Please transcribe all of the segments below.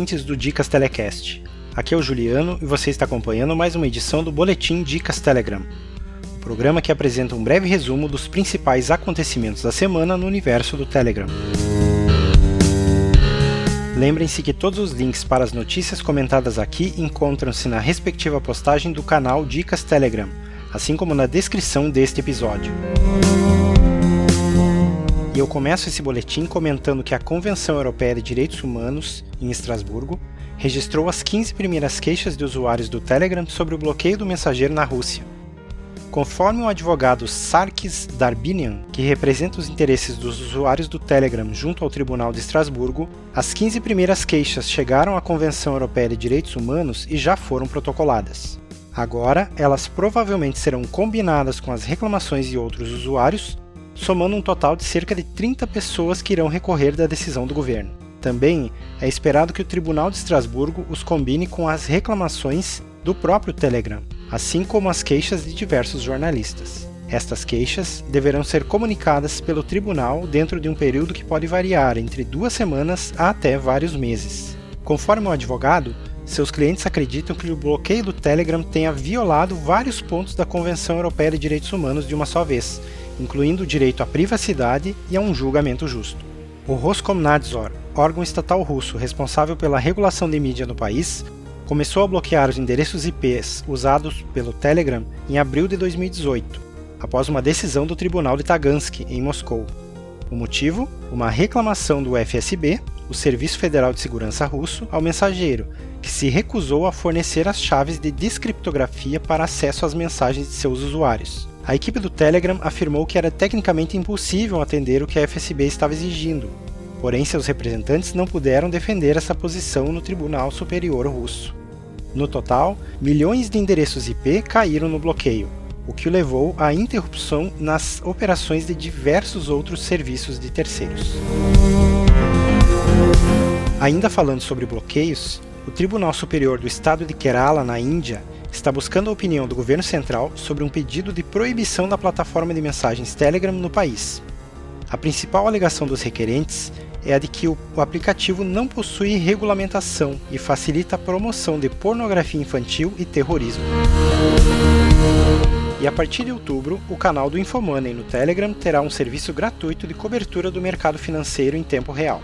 ouvintes do Dicas Telecast. Aqui é o Juliano e você está acompanhando mais uma edição do Boletim Dicas Telegram, programa que apresenta um breve resumo dos principais acontecimentos da semana no universo do Telegram. Lembrem-se que todos os links para as notícias comentadas aqui encontram-se na respectiva postagem do canal Dicas Telegram, assim como na descrição deste episódio. E eu começo esse boletim comentando que a Convenção Europeia de Direitos Humanos, em Estrasburgo, registrou as 15 primeiras queixas de usuários do Telegram sobre o bloqueio do mensageiro na Rússia. Conforme o advogado Sarkis Darbinian, que representa os interesses dos usuários do Telegram junto ao Tribunal de Estrasburgo, as 15 primeiras queixas chegaram à Convenção Europeia de Direitos Humanos e já foram protocoladas. Agora, elas provavelmente serão combinadas com as reclamações de outros usuários, somando um total de cerca de 30 pessoas que irão recorrer da decisão do governo. Também é esperado que o Tribunal de Estrasburgo os combine com as reclamações do próprio Telegram, assim como as queixas de diversos jornalistas. Estas queixas deverão ser comunicadas pelo tribunal dentro de um período que pode variar entre duas semanas a até vários meses. Conforme o advogado, seus clientes acreditam que o bloqueio do Telegram tenha violado vários pontos da Convenção Europeia de Direitos Humanos de uma só vez, incluindo o direito à privacidade e a um julgamento justo. O Roskomnadzor, órgão estatal russo responsável pela regulação de mídia no país, começou a bloquear os endereços IPs usados pelo Telegram em abril de 2018, após uma decisão do Tribunal de Tagansky, em Moscou. O motivo? Uma reclamação do FSB, o Serviço Federal de Segurança Russo, ao mensageiro, que se recusou a fornecer as chaves de descriptografia para acesso às mensagens de seus usuários. A equipe do Telegram afirmou que era tecnicamente impossível atender o que a FSB estava exigindo, porém seus representantes não puderam defender essa posição no Tribunal Superior Russo. No total, milhões de endereços IP caíram no bloqueio, o que levou à interrupção nas operações de diversos outros serviços de terceiros. Ainda falando sobre bloqueios, o Tribunal Superior do Estado de Kerala, na Índia, está buscando a opinião do governo central sobre um pedido de proibição da plataforma de mensagens Telegram no país. A principal alegação dos requerentes é a de que o, aplicativo não possui regulamentação e facilita a promoção de pornografia infantil e terrorismo. E a partir de outubro, o canal do Infomoney no Telegram terá um serviço gratuito de cobertura do mercado financeiro em tempo real.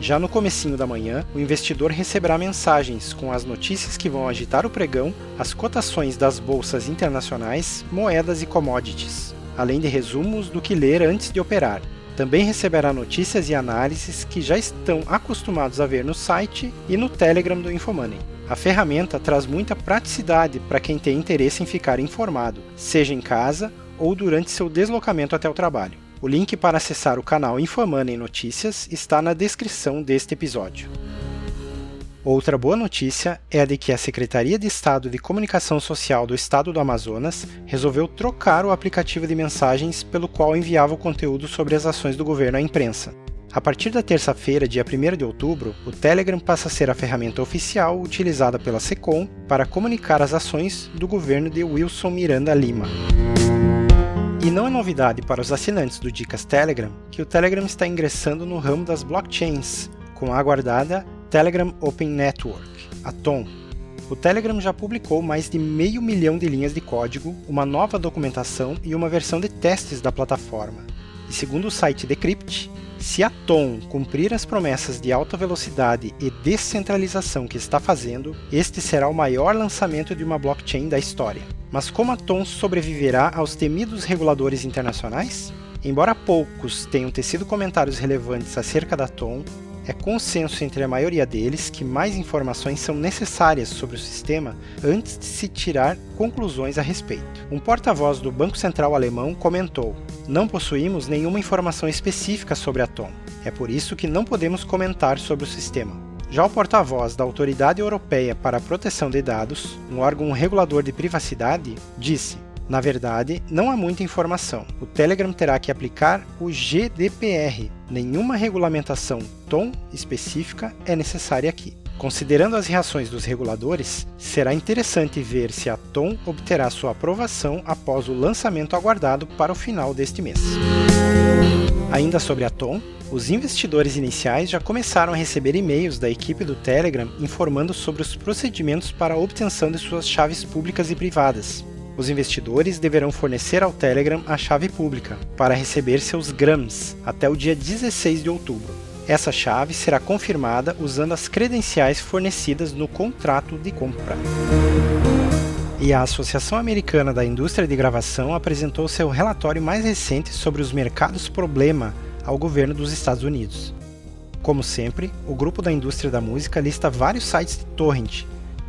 Já no comecinho da manhã, o investidor receberá mensagens com as notícias que vão agitar o pregão, as cotações das bolsas internacionais, moedas e commodities, além de resumos do que ler antes de operar, também receberá notícias e análises que já estão acostumados a ver no site e no Telegram do Infomoney. A ferramenta traz muita praticidade para quem tem interesse em ficar informado, seja em casa ou durante seu deslocamento até o trabalho. O link para acessar o canal Infomoney Notícias está na descrição deste episódio. Outra boa notícia é a de que a Secretaria de Estado de Comunicação Social do Estado do Amazonas resolveu trocar o aplicativo de mensagens pelo qual enviava o conteúdo sobre as ações do governo à imprensa. A partir da terça-feira, dia 1 de outubro, o Telegram passa a ser a ferramenta oficial utilizada pela SECOM para comunicar as ações do governo de Wilson Miranda Lima. E não é novidade para os assinantes do Dicas Telegram que o Telegram está ingressando no ramo das blockchains, com a aguardada Telegram Open Network, a TON. O Telegram já publicou mais de meio milhão de linhas de código, uma nova documentação e uma versão de testes da plataforma. E segundo o site Decrypt, se a TON cumprir as promessas de alta velocidade e descentralização que está fazendo, este será o maior lançamento de uma blockchain da história. Mas como a TON sobreviverá aos temidos reguladores internacionais? Embora poucos tenham tecido comentários relevantes acerca da TON, é consenso entre a maioria deles que mais informações são necessárias sobre o sistema antes de se tirar conclusões a respeito. Um porta-voz do Banco Central alemão comentou: Não possuímos nenhuma informação específica sobre a TOM. É por isso que não podemos comentar sobre o sistema. Já o porta-voz da Autoridade Europeia para a Proteção de Dados, um órgão regulador de privacidade, disse: na verdade, não há muita informação. O Telegram terá que aplicar o GDPR. Nenhuma regulamentação tom específica é necessária aqui. Considerando as reações dos reguladores, será interessante ver se a Tom obterá sua aprovação após o lançamento aguardado para o final deste mês. Ainda sobre a Tom, os investidores iniciais já começaram a receber e-mails da equipe do Telegram informando sobre os procedimentos para a obtenção de suas chaves públicas e privadas. Os investidores deverão fornecer ao Telegram a chave pública para receber seus grams até o dia 16 de outubro. Essa chave será confirmada usando as credenciais fornecidas no contrato de compra. E a Associação Americana da Indústria de Gravação apresentou seu relatório mais recente sobre os mercados problema ao governo dos Estados Unidos. Como sempre, o grupo da indústria da música lista vários sites de torrent,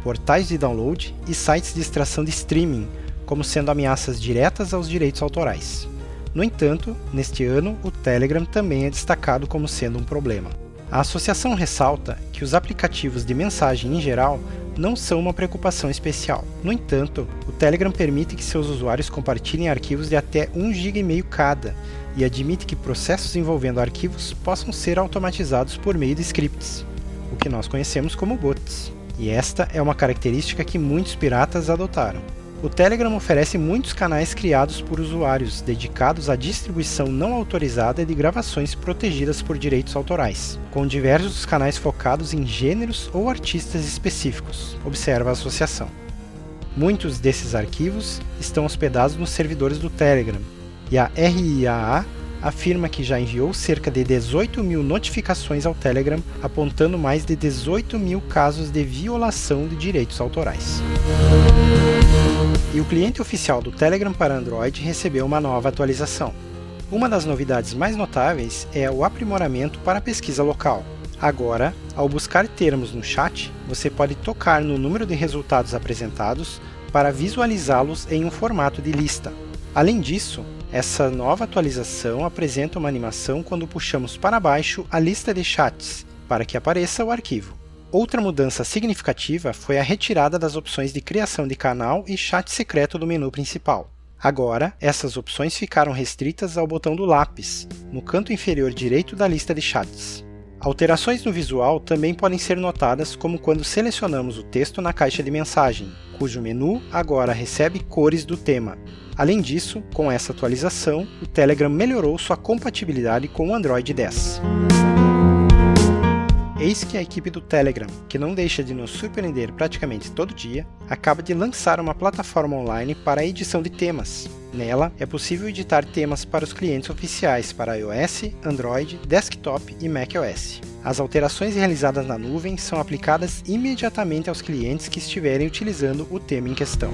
portais de download e sites de extração de streaming como sendo ameaças diretas aos direitos autorais. No entanto, neste ano, o Telegram também é destacado como sendo um problema. A associação ressalta que os aplicativos de mensagem em geral não são uma preocupação especial. No entanto, o Telegram permite que seus usuários compartilhem arquivos de até 1 GB cada e admite que processos envolvendo arquivos possam ser automatizados por meio de scripts, o que nós conhecemos como bots. E esta é uma característica que muitos piratas adotaram. O Telegram oferece muitos canais criados por usuários dedicados à distribuição não autorizada de gravações protegidas por direitos autorais, com diversos canais focados em gêneros ou artistas específicos, observa a associação. Muitos desses arquivos estão hospedados nos servidores do Telegram, e a RIAA afirma que já enviou cerca de 18 mil notificações ao Telegram, apontando mais de 18 mil casos de violação de direitos autorais. E o cliente oficial do Telegram para Android recebeu uma nova atualização. Uma das novidades mais notáveis é o aprimoramento para a pesquisa local. Agora, ao buscar termos no chat, você pode tocar no número de resultados apresentados para visualizá-los em um formato de lista. Além disso, essa nova atualização apresenta uma animação quando puxamos para baixo a lista de chats, para que apareça o arquivo. Outra mudança significativa foi a retirada das opções de criação de canal e chat secreto do menu principal. Agora, essas opções ficaram restritas ao botão do lápis, no canto inferior direito da lista de chats. Alterações no visual também podem ser notadas como quando selecionamos o texto na caixa de mensagem, cujo menu agora recebe cores do tema, Além disso, com essa atualização, o Telegram melhorou sua compatibilidade com o Android 10. Eis que a equipe do Telegram, que não deixa de nos surpreender praticamente todo dia, acaba de lançar uma plataforma online para a edição de temas. Nela é possível editar temas para os clientes oficiais para iOS, Android, Desktop e macOS. As alterações realizadas na nuvem são aplicadas imediatamente aos clientes que estiverem utilizando o tema em questão.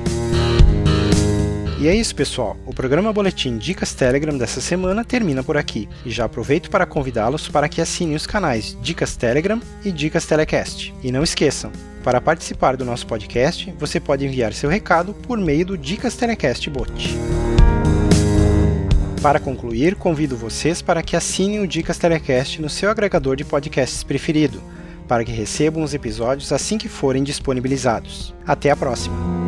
E é isso, pessoal. O programa Boletim Dicas Telegram dessa semana termina por aqui. E já aproveito para convidá-los para que assinem os canais Dicas Telegram e Dicas Telecast. E não esqueçam, para participar do nosso podcast, você pode enviar seu recado por meio do Dicas Telecast Bot. Para concluir, convido vocês para que assinem o Dicas Telecast no seu agregador de podcasts preferido, para que recebam os episódios assim que forem disponibilizados. Até a próxima!